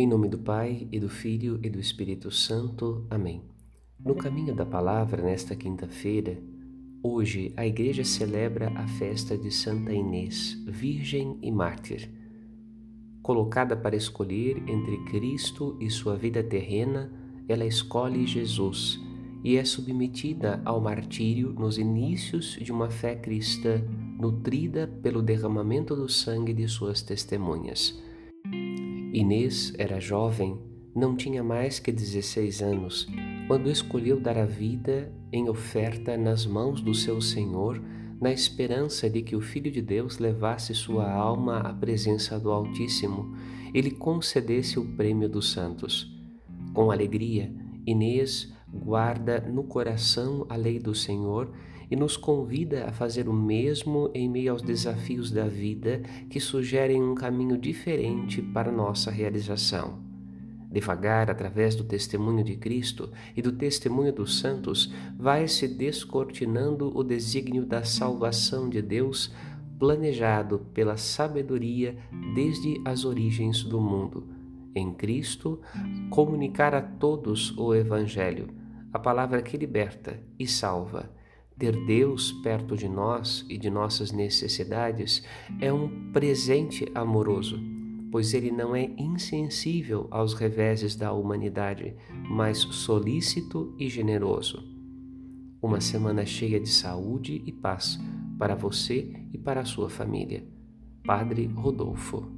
Em nome do Pai, e do Filho, e do Espírito Santo. Amém. No caminho da palavra, nesta quinta-feira, hoje a Igreja celebra a festa de Santa Inês, Virgem e Mártir. Colocada para escolher entre Cristo e sua vida terrena, ela escolhe Jesus e é submetida ao martírio nos inícios de uma fé cristã nutrida pelo derramamento do sangue de suas testemunhas. Inês era jovem, não tinha mais que 16 anos, quando escolheu dar a vida em oferta nas mãos do seu Senhor, na esperança de que o Filho de Deus levasse sua alma à presença do Altíssimo e lhe concedesse o prêmio dos santos. Com alegria, Inês guarda no coração a lei do Senhor e nos convida a fazer o mesmo em meio aos desafios da vida que sugerem um caminho diferente para nossa realização. Devagar, através do testemunho de Cristo e do testemunho dos santos, vai se descortinando o desígnio da salvação de Deus, planejado pela sabedoria desde as origens do mundo. Em Cristo, comunicar a todos o Evangelho, a palavra que liberta e salva ter Deus perto de nós e de nossas necessidades é um presente amoroso, pois Ele não é insensível aos reveses da humanidade, mas solícito e generoso. Uma semana cheia de saúde e paz para você e para a sua família. Padre Rodolfo.